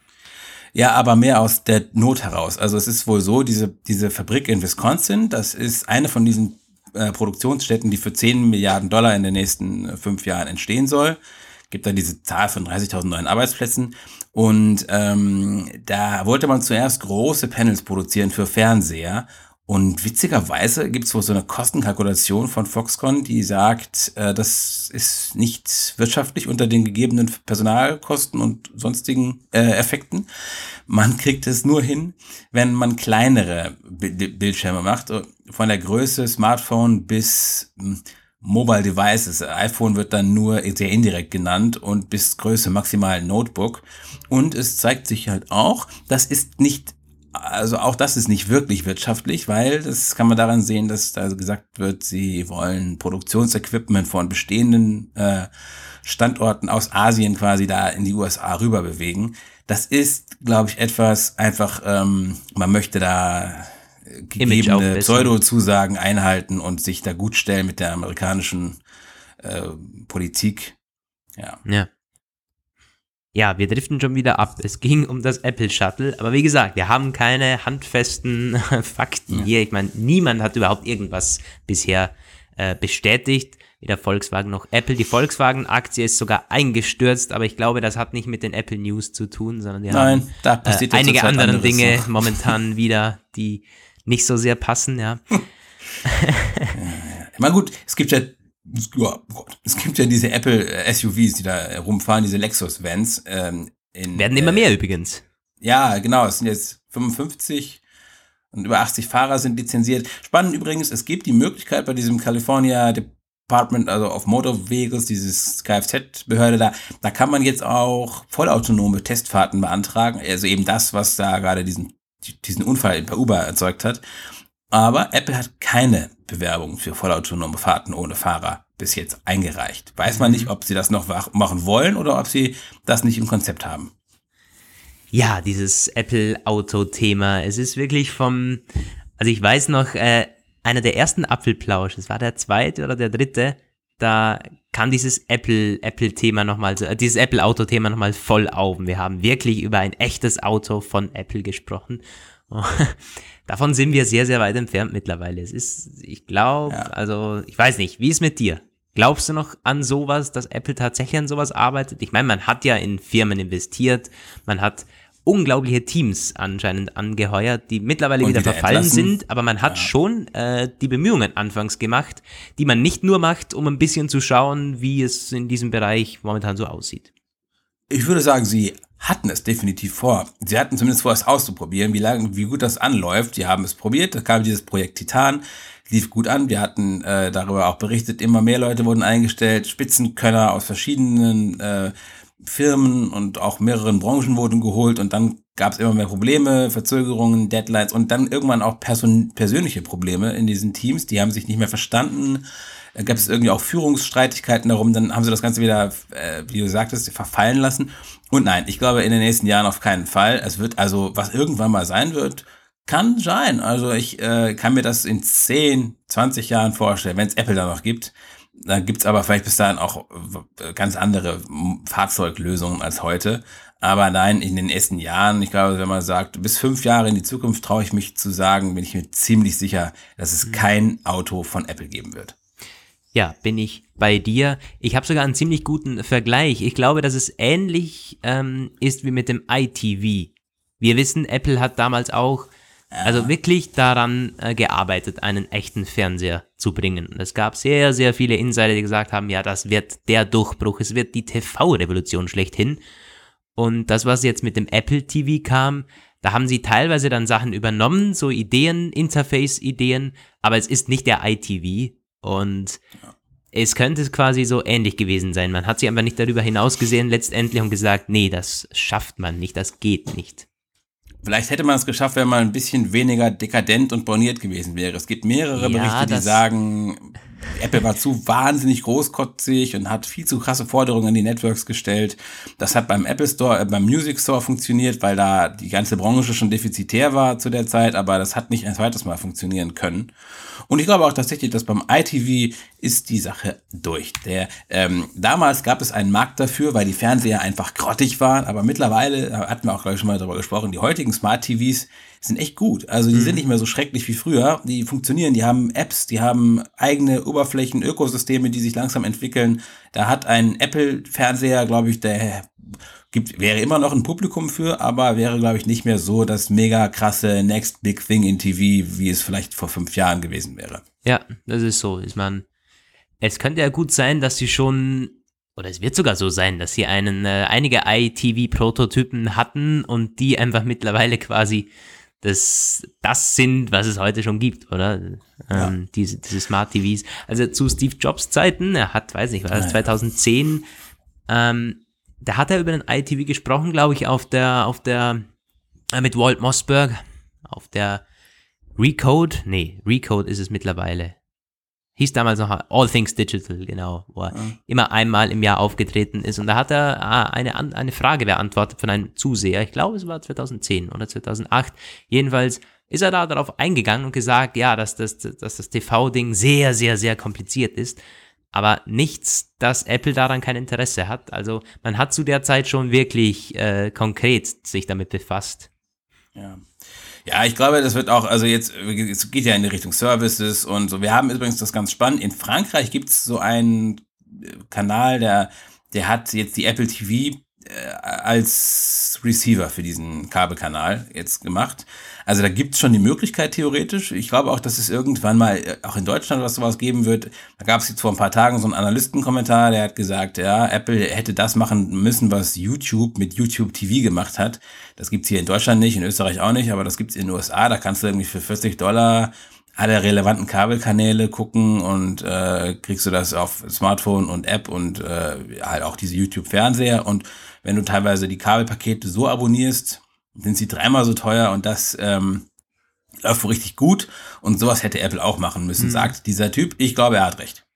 Ja, aber mehr aus der Not heraus. Also es ist wohl so, diese, diese Fabrik in Wisconsin, das ist eine von diesen äh, Produktionsstätten, die für 10 Milliarden Dollar in den nächsten äh, fünf Jahren entstehen soll. Gibt da diese Zahl von 30.000 neuen Arbeitsplätzen. Und ähm, da wollte man zuerst große Panels produzieren für Fernseher. Und witzigerweise gibt es wohl so eine Kostenkalkulation von Foxconn, die sagt, äh, das ist nicht wirtschaftlich unter den gegebenen Personalkosten und sonstigen äh, Effekten. Man kriegt es nur hin, wenn man kleinere Bi- Bildschirme macht, äh, von der Größe Smartphone bis hm, Mobile Devices. iPhone wird dann nur sehr indirekt genannt und bis Größe maximal Notebook. Und es zeigt sich halt auch, das ist nicht also auch das ist nicht wirklich wirtschaftlich, weil das kann man daran sehen, dass da gesagt wird, sie wollen Produktionsequipment von bestehenden äh, Standorten aus Asien quasi da in die USA rüber bewegen. Das ist, glaube ich, etwas einfach, ähm, man möchte da gegebene. Pseudo-Zusagen einhalten und sich da gut stellen mit der amerikanischen äh, Politik. Ja. Ja. Ja, wir driften schon wieder ab. Es ging um das Apple Shuttle, aber wie gesagt, wir haben keine handfesten Fakten hier. Ich meine, niemand hat überhaupt irgendwas bisher äh, bestätigt, weder Volkswagen noch Apple. Die Volkswagen-Aktie ist sogar eingestürzt, aber ich glaube, das hat nicht mit den Apple News zu tun, sondern die Nein, haben da äh, passiert ja einige andere Dinge noch. momentan wieder, die nicht so sehr passen, ja. Ich meine, gut, es gibt ja, ja, Gott, es gibt ja diese Apple äh, SUVs, die da rumfahren, diese Lexus-Vans. Ähm, in, Werden immer äh, mehr übrigens. Ja, genau, es sind jetzt 55 und über 80 Fahrer sind lizenziert. Spannend übrigens, es gibt die Möglichkeit bei diesem California Department, also of Motor Vehicles, dieses Kfz-Behörde da, da kann man jetzt auch vollautonome Testfahrten beantragen, also eben das, was da gerade diesen, diesen Unfall bei Uber erzeugt hat. Aber Apple hat keine Bewerbung für vollautonome Fahrten ohne Fahrer bis jetzt eingereicht. Weiß man nicht, ob sie das noch machen wollen oder ob sie das nicht im Konzept haben. Ja, dieses Apple-Auto-Thema. Es ist wirklich vom, also ich weiß noch, äh, einer der ersten Apfelplausch, es war der zweite oder der dritte, da kam dieses Apple, Apple-Thema nochmal, so- äh, dieses Apple-Auto-Thema nochmal voll auf. Wir haben wirklich über ein echtes Auto von Apple gesprochen. Davon sind wir sehr, sehr weit entfernt mittlerweile. Es ist, ich glaube, Ja. also, ich weiß nicht, wie ist mit dir? Glaubst du noch an sowas, dass Apple tatsächlich an sowas arbeitet? Ich meine, man hat ja in Firmen investiert, man hat unglaubliche Teams anscheinend angeheuert, die mittlerweile wieder, wieder verfallen entlassen. sind, aber man hat schon äh, die Bemühungen anfangs gemacht, die man nicht nur macht, um ein bisschen zu schauen, wie es in diesem Bereich momentan so aussieht. Ich würde sagen, sie hatten es definitiv vor. Sie hatten zumindest vor, es auszuprobieren, wie lange, wie gut das anläuft. Sie haben es probiert. Da kam dieses Projekt Titan, lief gut an. Wir hatten äh, darüber auch berichtet. Immer mehr Leute wurden eingestellt. Spitzenkönner aus verschiedenen äh, Firmen und auch mehreren Branchen wurden geholt. Und dann gab es immer mehr Probleme, Verzögerungen, Deadlines und dann irgendwann auch persönliche Probleme in diesen Teams. Die haben sich nicht mehr verstanden. Da gab es irgendwie auch Führungsstreitigkeiten darum, dann haben sie das Ganze wieder, äh, wie du sagtest, verfallen lassen. Und nein, ich glaube in den nächsten Jahren auf keinen Fall. Es wird also, was irgendwann mal sein wird, kann sein. Also ich äh, kann mir das in 10, 20 Jahren vorstellen, wenn es Apple da noch gibt. Dann gibt's aber vielleicht bis dahin auch ganz andere Fahrzeuglösungen als heute. Aber nein, in den ersten Jahren, ich glaube, wenn man sagt, bis fünf Jahre in die Zukunft traue ich mich zu sagen, bin ich mir ziemlich sicher, dass es kein Auto von Apple geben wird. Ja, bin ich bei dir. Ich habe sogar einen ziemlich guten Vergleich. Ich glaube, dass es ähnlich ähm, ist wie mit dem iTV. Wir wissen, Apple hat damals auch also wirklich daran äh, gearbeitet, einen echten Fernseher zu bringen. Und es gab sehr, sehr viele Insider, die gesagt haben, ja, das wird der Durchbruch, es wird die TV-Revolution schlechthin. Und das, was jetzt mit dem Apple TV kam, da haben sie teilweise dann Sachen übernommen, so Ideen, Interface-Ideen, aber es ist nicht der iTV. Und es könnte quasi so ähnlich gewesen sein. Man hat sich einfach nicht darüber hinaus gesehen letztendlich und gesagt, nee, das schafft man nicht, das geht nicht. Vielleicht hätte man es geschafft, wenn man ein bisschen weniger dekadent und borniert gewesen wäre. Es gibt mehrere ja, Berichte, die sagen, Apple war zu wahnsinnig großkotzig und hat viel zu krasse Forderungen an die Networks gestellt. Das hat beim Apple Store, äh, beim Music Store funktioniert, weil da die ganze Branche schon defizitär war zu der Zeit, aber das hat nicht ein zweites Mal funktionieren können. Und ich glaube auch tatsächlich, dass beim ITV ist die Sache durch. Der, ähm, damals gab es einen Markt dafür, weil die Fernseher einfach grottig waren, aber mittlerweile, da hatten wir auch, glaube ich, schon mal darüber gesprochen, die heutigen Smart TVs sind echt gut. Also die mhm. sind nicht mehr so schrecklich wie früher. Die funktionieren, die haben Apps, die haben eigene Oberflächen, Ökosysteme, die sich langsam entwickeln. Da hat ein Apple-Fernseher, glaube ich, der gibt, wäre immer noch ein Publikum für, aber wäre, glaube ich, nicht mehr so das mega krasse Next Big Thing in TV, wie es vielleicht vor fünf Jahren gewesen wäre. Ja, das ist so. Ich meine, es könnte ja gut sein, dass sie schon, oder es wird sogar so sein, dass sie einen, äh, einige iTV-Prototypen hatten und die einfach mittlerweile quasi das, das sind, was es heute schon gibt, oder? Ja. Ähm, diese, diese Smart TVs. Also zu Steve Jobs Zeiten, er hat, weiß nicht, war das 2010, ähm, da hat er über den ITV gesprochen, glaube ich, auf der, auf der, äh, mit Walt Mossberg, auf der Recode, nee, Recode ist es mittlerweile. Hieß damals noch All Things Digital, genau, wo er ja. immer einmal im Jahr aufgetreten ist. Und da hat er äh, eine, eine Frage beantwortet von einem Zuseher. Ich glaube, es war 2010 oder 2008. Jedenfalls ist er da darauf eingegangen und gesagt, ja, dass das, dass das TV-Ding sehr, sehr, sehr kompliziert ist aber nichts, dass Apple daran kein Interesse hat. Also man hat zu der Zeit schon wirklich äh, konkret sich damit befasst. Ja. Ja, ich glaube, das wird auch, also jetzt, es geht ja in die Richtung Services und so. Wir haben übrigens das ganz spannend. In Frankreich gibt es so einen äh, Kanal, der, der hat jetzt die Apple TV als Receiver für diesen Kabelkanal jetzt gemacht. Also da gibt es schon die Möglichkeit theoretisch. Ich glaube auch, dass es irgendwann mal äh, auch in Deutschland was sowas geben wird. Da gab es jetzt vor ein paar Tagen so einen Analystenkommentar, der hat gesagt, ja, Apple hätte das machen müssen, was YouTube mit YouTube TV gemacht hat. Das gibt's hier in Deutschland nicht, in Österreich auch nicht, aber das gibt's in den USA. Da kannst du irgendwie für 40 Dollar alle relevanten Kabelkanäle gucken und äh, kriegst du das auf Smartphone und App und äh, halt auch diese YouTube-Fernseher. Und wenn du teilweise die Kabelpakete so abonnierst, sind sie dreimal so teuer und das ähm, läuft wohl richtig gut. Und sowas hätte Apple auch machen müssen, mhm. sagt dieser Typ. Ich glaube, er hat recht.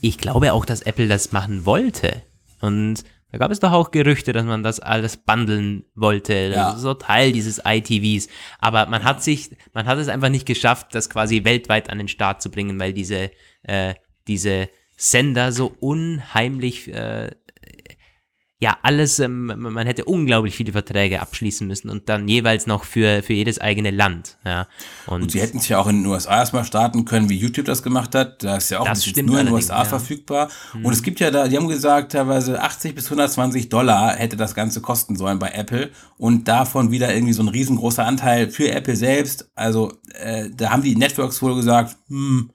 Ich glaube auch, dass Apple das machen wollte. Und da gab es doch auch Gerüchte, dass man das alles bundeln wollte, ja. so Teil dieses ITVs. Aber man hat sich, man hat es einfach nicht geschafft, das quasi weltweit an den Start zu bringen, weil diese, äh, diese Sender so unheimlich äh, ja, alles, ähm, man hätte unglaublich viele Verträge abschließen müssen und dann jeweils noch für, für jedes eigene Land. Ja. Und, und sie hätten sich ja auch in den USA erstmal starten können, wie YouTube das gemacht hat. Da ist ja auch das ist nur in den USA ja. verfügbar. Mhm. Und es gibt ja da, die haben gesagt, teilweise 80 bis 120 Dollar hätte das Ganze kosten sollen bei Apple und davon wieder irgendwie so ein riesengroßer Anteil für Apple selbst. Also äh, da haben die Networks wohl gesagt, hm,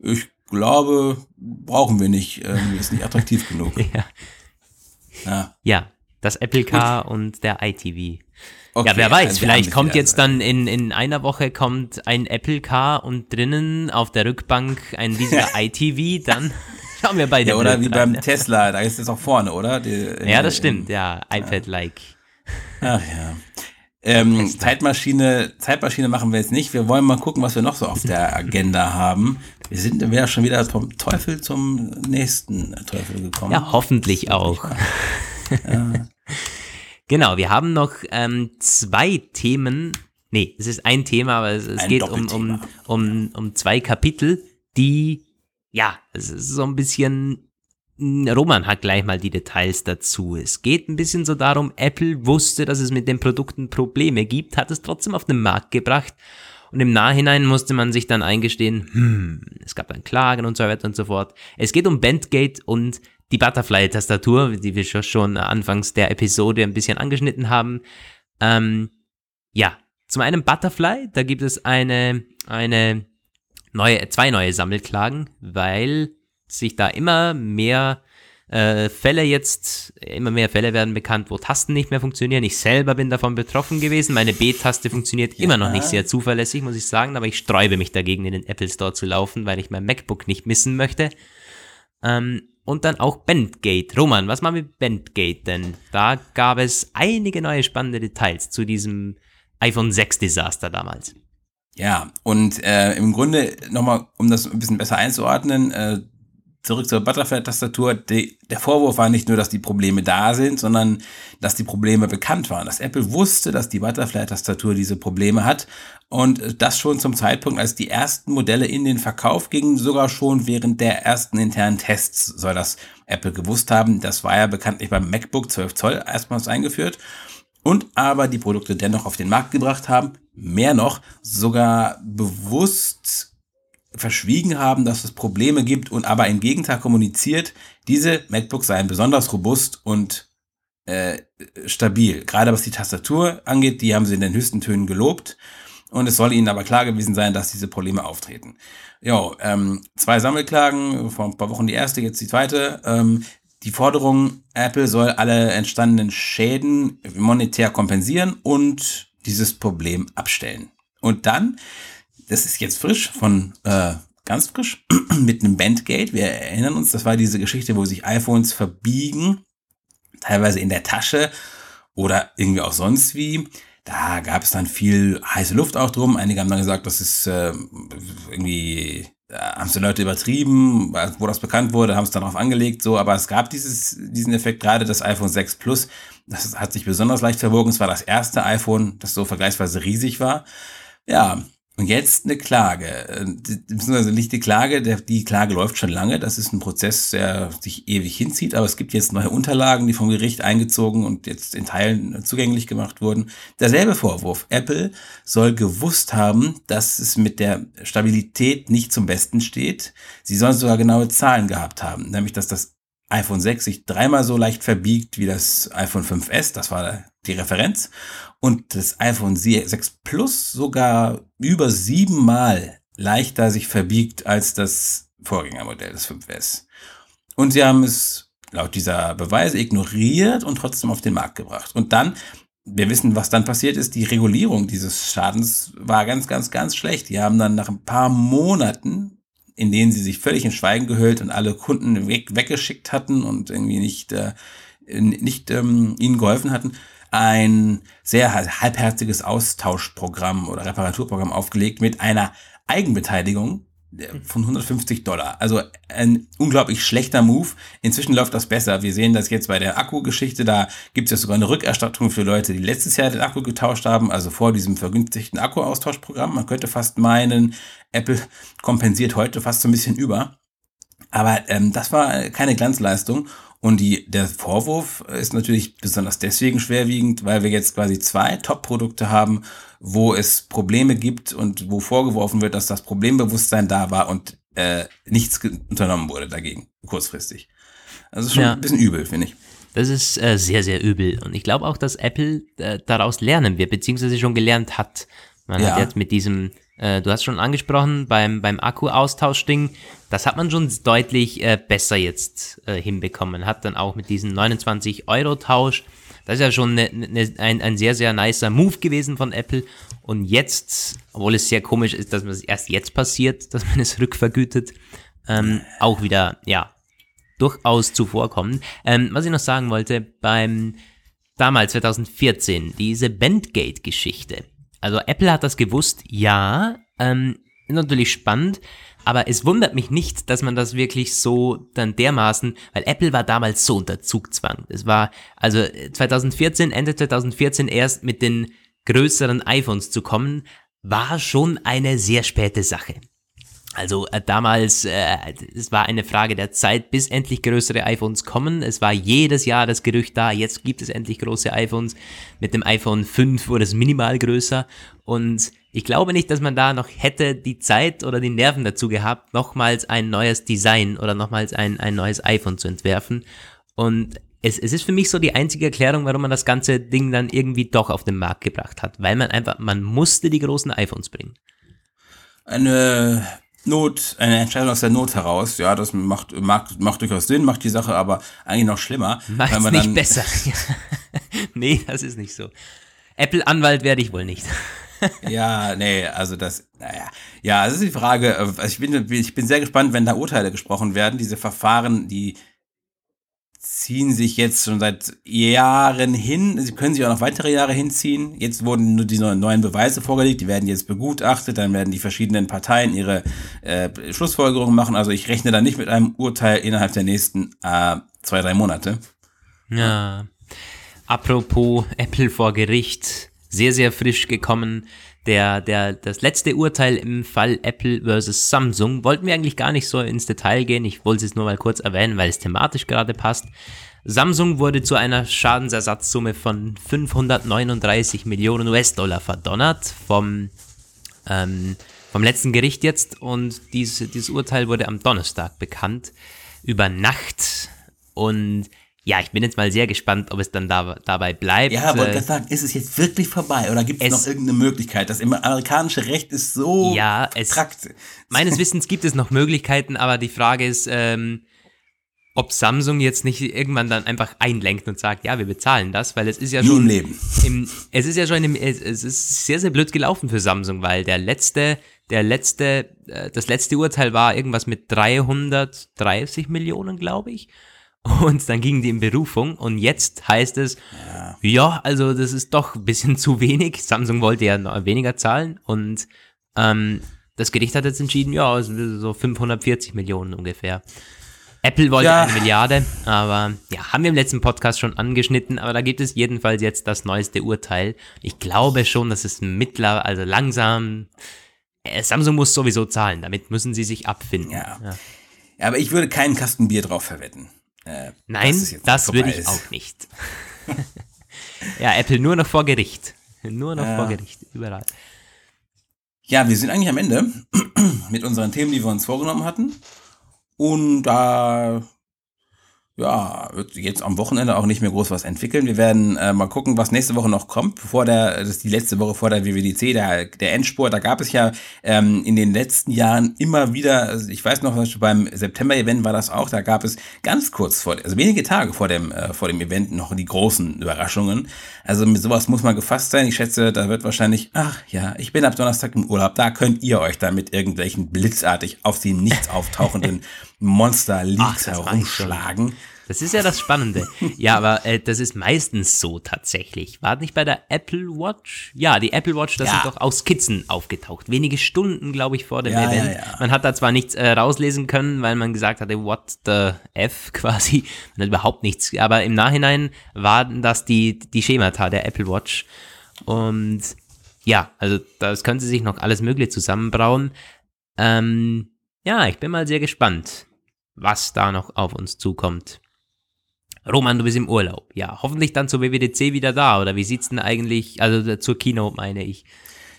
ich glaube, brauchen wir nicht, irgendwie ist nicht attraktiv genug. ja. Ja. ja, das Apple Car Gut. und der iTV. Okay, ja, wer weiß, also vielleicht kommt jetzt dann in, in einer Woche kommt ein Apple Car und drinnen auf der Rückbank ein riesiger ITV, dann schauen wir beide. Ja, oder wie beim Tesla, da ist es auch vorne, oder? Die, ja, das stimmt, ja, iPad-like. Ach ja. Ähm, Zeitmaschine, Zeitmaschine machen wir jetzt nicht. Wir wollen mal gucken, was wir noch so auf der Agenda haben. Wir sind ja schon wieder vom Teufel zum nächsten Teufel gekommen. Ja, hoffentlich auch. Ja. genau, wir haben noch ähm, zwei Themen. Nee, es ist ein Thema, aber es, es geht um, um, um, um zwei Kapitel, die, ja, es ist so ein bisschen Roman hat gleich mal die Details dazu. Es geht ein bisschen so darum, Apple wusste, dass es mit den Produkten Probleme gibt, hat es trotzdem auf den Markt gebracht und im Nachhinein musste man sich dann eingestehen, hm, es gab dann Klagen und so weiter und so fort. Es geht um Bandgate und die Butterfly-Tastatur, die wir schon anfangs der Episode ein bisschen angeschnitten haben. Ähm, ja, zum einen Butterfly, da gibt es eine, eine neue, zwei neue Sammelklagen, weil sich da immer mehr äh, Fälle jetzt, immer mehr Fälle werden bekannt, wo Tasten nicht mehr funktionieren. Ich selber bin davon betroffen gewesen. Meine B-Taste funktioniert ja. immer noch nicht sehr zuverlässig, muss ich sagen, aber ich sträube mich dagegen, in den Apple Store zu laufen, weil ich mein MacBook nicht missen möchte. Ähm, und dann auch Bandgate. Roman, was machen wir mit Bandgate denn? Da gab es einige neue spannende Details zu diesem iPhone 6 Desaster damals. Ja, und äh, im Grunde nochmal, um das ein bisschen besser einzuordnen, äh, zurück zur Butterfly-Tastatur, der Vorwurf war nicht nur, dass die Probleme da sind, sondern dass die Probleme bekannt waren. Dass Apple wusste, dass die Butterfly-Tastatur diese Probleme hat und das schon zum Zeitpunkt, als die ersten Modelle in den Verkauf gingen, sogar schon während der ersten internen Tests soll das Apple gewusst haben. Das war ja bekanntlich beim MacBook 12 Zoll erstmals eingeführt und aber die Produkte dennoch auf den Markt gebracht haben. Mehr noch, sogar bewusst verschwiegen haben, dass es Probleme gibt und aber im Gegenteil kommuniziert, diese MacBooks seien besonders robust und äh, stabil. Gerade was die Tastatur angeht, die haben sie in den höchsten Tönen gelobt. Und es soll ihnen aber klar gewesen sein, dass diese Probleme auftreten. Jo, ähm, zwei Sammelklagen, vor ein paar Wochen die erste, jetzt die zweite. Ähm, die Forderung, Apple soll alle entstandenen Schäden monetär kompensieren und dieses Problem abstellen. Und dann das ist jetzt frisch von äh, ganz frisch mit einem Bandgate. Wir erinnern uns, das war diese Geschichte, wo sich iPhones verbiegen, teilweise in der Tasche oder irgendwie auch sonst wie. Da gab es dann viel heiße Luft auch drum. Einige haben dann gesagt, das ist äh, irgendwie äh, haben sie Leute übertrieben, wo das bekannt wurde, haben es darauf angelegt, so, aber es gab dieses, diesen Effekt, gerade das iPhone 6 Plus, das hat sich besonders leicht verwogen. Es war das erste iPhone, das so vergleichsweise riesig war. Ja, und jetzt eine Klage, äh, beziehungsweise nicht die Klage, die Klage läuft schon lange, das ist ein Prozess, der sich ewig hinzieht, aber es gibt jetzt neue Unterlagen, die vom Gericht eingezogen und jetzt in Teilen zugänglich gemacht wurden. Derselbe Vorwurf, Apple soll gewusst haben, dass es mit der Stabilität nicht zum Besten steht. Sie sollen sogar genaue Zahlen gehabt haben, nämlich dass das iPhone 6 sich dreimal so leicht verbiegt wie das iPhone 5S, das war die Referenz, und das iPhone 6 Plus sogar über siebenmal leichter sich verbiegt als das Vorgängermodell des 5S. Und sie haben es laut dieser Beweise ignoriert und trotzdem auf den Markt gebracht. Und dann, wir wissen, was dann passiert ist, die Regulierung dieses Schadens war ganz, ganz, ganz schlecht. Die haben dann nach ein paar Monaten, in denen sie sich völlig in Schweigen gehüllt und alle Kunden weg, weggeschickt hatten und irgendwie nicht, äh, nicht ähm, ihnen geholfen hatten, ein sehr halbherziges Austauschprogramm oder Reparaturprogramm aufgelegt mit einer Eigenbeteiligung von 150 Dollar. Also ein unglaublich schlechter Move. Inzwischen läuft das besser. Wir sehen das jetzt bei der Akkugeschichte. Da gibt es jetzt sogar eine Rückerstattung für Leute, die letztes Jahr den Akku getauscht haben, also vor diesem vergünstigten Akkuaustauschprogramm. Man könnte fast meinen, Apple kompensiert heute fast so ein bisschen über. Aber ähm, das war keine Glanzleistung. Und die, der Vorwurf ist natürlich besonders deswegen schwerwiegend, weil wir jetzt quasi zwei Top-Produkte haben, wo es Probleme gibt und wo vorgeworfen wird, dass das Problembewusstsein da war und äh, nichts unternommen wurde dagegen, kurzfristig. Also schon ja. ein bisschen übel, finde ich. Das ist äh, sehr, sehr übel. Und ich glaube auch, dass Apple äh, daraus lernen wird, beziehungsweise schon gelernt hat. Man ja. hat jetzt mit diesem äh, du hast schon angesprochen, beim, beim Akku-Austausch-Ding, das hat man schon deutlich äh, besser jetzt äh, hinbekommen. Hat dann auch mit diesem 29-Euro-Tausch, das ist ja schon ne, ne, ein, ein sehr, sehr nicer Move gewesen von Apple. Und jetzt, obwohl es sehr komisch ist, dass es erst jetzt passiert, dass man es rückvergütet, ähm, auch wieder, ja, durchaus zuvorkommen. Ähm, was ich noch sagen wollte, beim damals 2014, diese Bandgate-Geschichte, also Apple hat das gewusst, ja, ähm, natürlich spannend, aber es wundert mich nicht, dass man das wirklich so dann dermaßen, weil Apple war damals so unter Zugzwang. Es war also 2014, Ende 2014 erst mit den größeren iPhones zu kommen, war schon eine sehr späte Sache. Also äh, damals, äh, es war eine Frage der Zeit, bis endlich größere iPhones kommen. Es war jedes Jahr das Gerücht da, jetzt gibt es endlich große iPhones. Mit dem iPhone 5 wurde es minimal größer. Und ich glaube nicht, dass man da noch hätte die Zeit oder die Nerven dazu gehabt, nochmals ein neues Design oder nochmals ein, ein neues iPhone zu entwerfen. Und es, es ist für mich so die einzige Erklärung, warum man das ganze Ding dann irgendwie doch auf den Markt gebracht hat. Weil man einfach, man musste die großen iPhones bringen. Eine Not, eine Entscheidung aus der Not heraus, ja, das macht, macht, macht durchaus Sinn, macht die Sache aber eigentlich noch schlimmer. Macht es nicht besser. nee, das ist nicht so. Apple-Anwalt werde ich wohl nicht. Ja, nee, also das, naja. Ja, es ist die Frage, also ich bin, ich bin sehr gespannt, wenn da Urteile gesprochen werden. Diese Verfahren, die ziehen sich jetzt schon seit Jahren hin. Sie können sich auch noch weitere Jahre hinziehen. Jetzt wurden nur die neuen Beweise vorgelegt, die werden jetzt begutachtet, dann werden die verschiedenen Parteien ihre äh, Schlussfolgerungen machen. Also ich rechne da nicht mit einem Urteil innerhalb der nächsten äh, zwei, drei Monate. Ja. Apropos Apple vor Gericht, sehr, sehr frisch gekommen der, der, das letzte Urteil im Fall Apple versus Samsung wollten wir eigentlich gar nicht so ins Detail gehen. Ich wollte es nur mal kurz erwähnen, weil es thematisch gerade passt. Samsung wurde zu einer Schadensersatzsumme von 539 Millionen US-Dollar verdonnert vom, ähm, vom letzten Gericht jetzt und dieses, dieses Urteil wurde am Donnerstag bekannt, über Nacht. Und ja, ich bin jetzt mal sehr gespannt, ob es dann da, dabei bleibt. Ja, wollte gerade sagen, ist es jetzt wirklich vorbei oder gibt es noch irgendeine Möglichkeit? Das amerikanische Recht ist so ja, es, trakt. Meines Wissens gibt es noch Möglichkeiten, aber die Frage ist, ähm, ob Samsung jetzt nicht irgendwann dann einfach einlenkt und sagt, ja, wir bezahlen das, weil es ist ja schon im Leben. Im, es ist ja schon im, es, es ist sehr sehr blöd gelaufen für Samsung, weil der letzte der letzte äh, das letzte Urteil war irgendwas mit 330 Millionen, glaube ich. Und dann gingen die in Berufung und jetzt heißt es, ja. ja, also das ist doch ein bisschen zu wenig. Samsung wollte ja weniger zahlen und ähm, das Gericht hat jetzt entschieden, ja, so 540 Millionen ungefähr. Apple wollte ja. eine Milliarde, aber ja, haben wir im letzten Podcast schon angeschnitten, aber da gibt es jedenfalls jetzt das neueste Urteil. Ich glaube schon, dass es mittler, also langsam, äh, Samsung muss sowieso zahlen, damit müssen sie sich abfinden. Ja. ja. Aber ich würde keinen Kasten Bier drauf verwetten. Äh, Nein, das, das würde ich ist. auch nicht. ja, Apple nur noch vor Gericht. Nur noch ja. vor Gericht, überall. Ja, wir sind eigentlich am Ende mit unseren Themen, die wir uns vorgenommen hatten. Und da ja, wird jetzt am Wochenende auch nicht mehr groß was entwickeln. Wir werden äh, mal gucken, was nächste Woche noch kommt, bevor der, das ist die letzte Woche vor der WWDC, der, der Endspurt. Da gab es ja ähm, in den letzten Jahren immer wieder, also ich weiß noch, beim September-Event war das auch, da gab es ganz kurz vor, also wenige Tage vor dem, äh, vor dem Event noch die großen Überraschungen. Also mit sowas muss man gefasst sein. Ich schätze, da wird wahrscheinlich, ach ja, ich bin ab Donnerstag im Urlaub, da könnt ihr euch dann mit irgendwelchen blitzartig auf sie nichts auftauchenden Monster-Leaks herumschlagen. Das ist ja das Spannende. Ja, aber äh, das ist meistens so tatsächlich. War nicht bei der Apple Watch? Ja, die Apple Watch, das ja. sind doch aus Skizzen aufgetaucht. Wenige Stunden, glaube ich, vor dem ja, Event. Ja, man hat da zwar nichts äh, rauslesen können, weil man gesagt hatte, what the F quasi. Man hat überhaupt nichts. Aber im Nachhinein waren das die, die Schemata der Apple Watch. Und ja, also das können sie sich noch alles Mögliche zusammenbrauen. Ähm, ja, ich bin mal sehr gespannt, was da noch auf uns zukommt. Roman, du bist im Urlaub. Ja, hoffentlich dann zur WWDC wieder da. Oder wie sieht's denn eigentlich, also zur Keynote meine ich.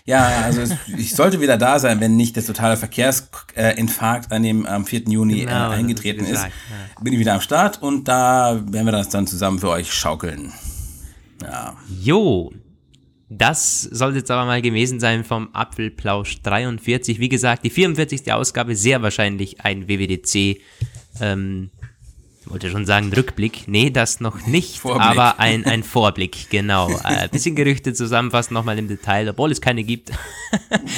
Ja, also es, ich sollte wieder da sein, wenn nicht der totale Verkehrsinfarkt an dem am 4. Juni äh, genau, äh, eingetreten ist. Ja. Bin ich wieder am Start und da werden wir das dann zusammen für euch schaukeln. Ja. Jo, das sollte jetzt aber mal gewesen sein vom Apfelplausch 43. Wie gesagt, die 44. Ausgabe sehr wahrscheinlich ein WWDC. Ähm, ich wollte schon sagen Rückblick. Nee, das noch nicht, Vorblick. aber ein, ein Vorblick, genau. Ein äh, bisschen Gerüchte zusammenfassen nochmal im Detail, obwohl es keine gibt.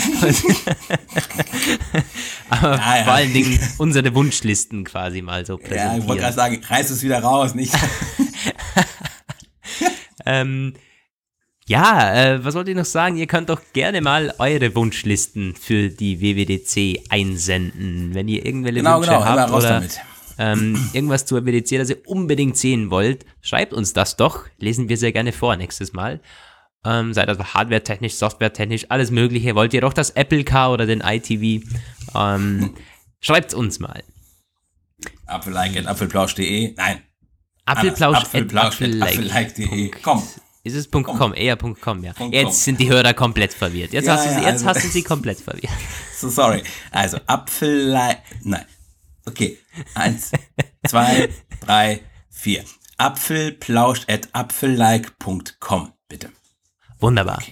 aber ja, ja. vor allen Dingen unsere Wunschlisten quasi mal so präsentieren. Ja, ich wollte gerade sagen, reiß es wieder raus, nicht? ähm, ja, äh, was wollte ich noch sagen? Ihr könnt doch gerne mal eure Wunschlisten für die WWDC einsenden, wenn ihr irgendwelche genau, Wünsche genau, habt oder. Ähm, irgendwas zur WWDC, das ihr unbedingt sehen wollt. Schreibt uns das doch, lesen wir sehr gerne vor nächstes Mal. Ähm, sei das hardware-technisch, software-technisch, alles mögliche. Wollt ihr doch das Apple Car oder den iTV? Ähm, schreibt uns mal. Apfellike at apfelplausch.de. Nein. Apfelplausch, Apfelplausch at apfellike.de. Komm. Ist es .com? Eher .com, ja. Punkt Jetzt com. sind die Hörer komplett verwirrt. Jetzt, Ja, hast, du sie, ja, jetzt also- hast du sie komplett verwirrt. So sorry. Also Apfellike. Nein. Okay. Eins, zwei, drei, vier. Apfelplausch at apfellike.com. Bitte. Wunderbar.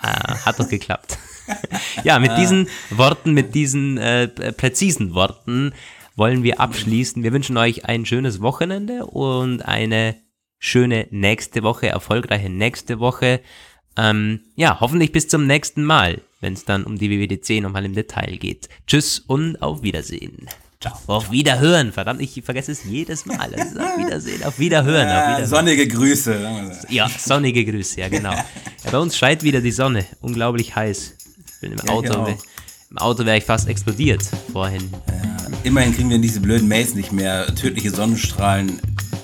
Ah, hat doch geklappt. ja, mit diesen Worten, mit diesen äh, präzisen Worten wollen wir abschließen. Wir wünschen euch ein schönes Wochenende und eine schöne nächste Woche, erfolgreiche nächste Woche. Ähm, ja, hoffentlich bis zum nächsten Mal, wenn es dann um die WWDC nochmal im Detail geht. Tschüss und auf Wiedersehen. Ciao. Auf Wiederhören, verdammt, ich vergesse es jedes Mal. Ist auf Wiedersehen, auf Wiederhören, auf Wiederhören. sonnige Grüße. Ja, sonnige Grüße, ja genau. Ja, bei uns scheint wieder die Sonne, unglaublich heiß. Ich bin im Ja, Auto, auch. im Auto wäre ich fast explodiert vorhin. Immerhin kriegen wir diese blöden Mails nicht mehr. Tödliche Sonnenstrahlen.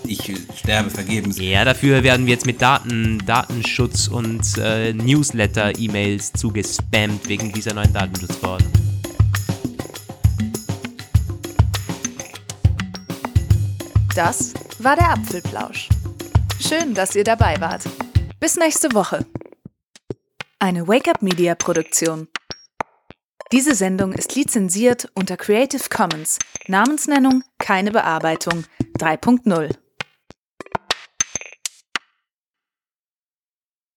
Ich sterbe vergebens. Ja, dafür werden wir jetzt mit Daten, Datenschutz und äh, Newsletter-E-Mails zugespammt wegen dieser neuen Datenschutzverordnung. Das war der Apfelplausch. Schön, dass ihr dabei wart. Bis nächste Woche. Eine Wake-up Media Produktion. Diese Sendung ist lizenziert unter Creative Commons. Namensnennung keine Bearbeitung 3.0.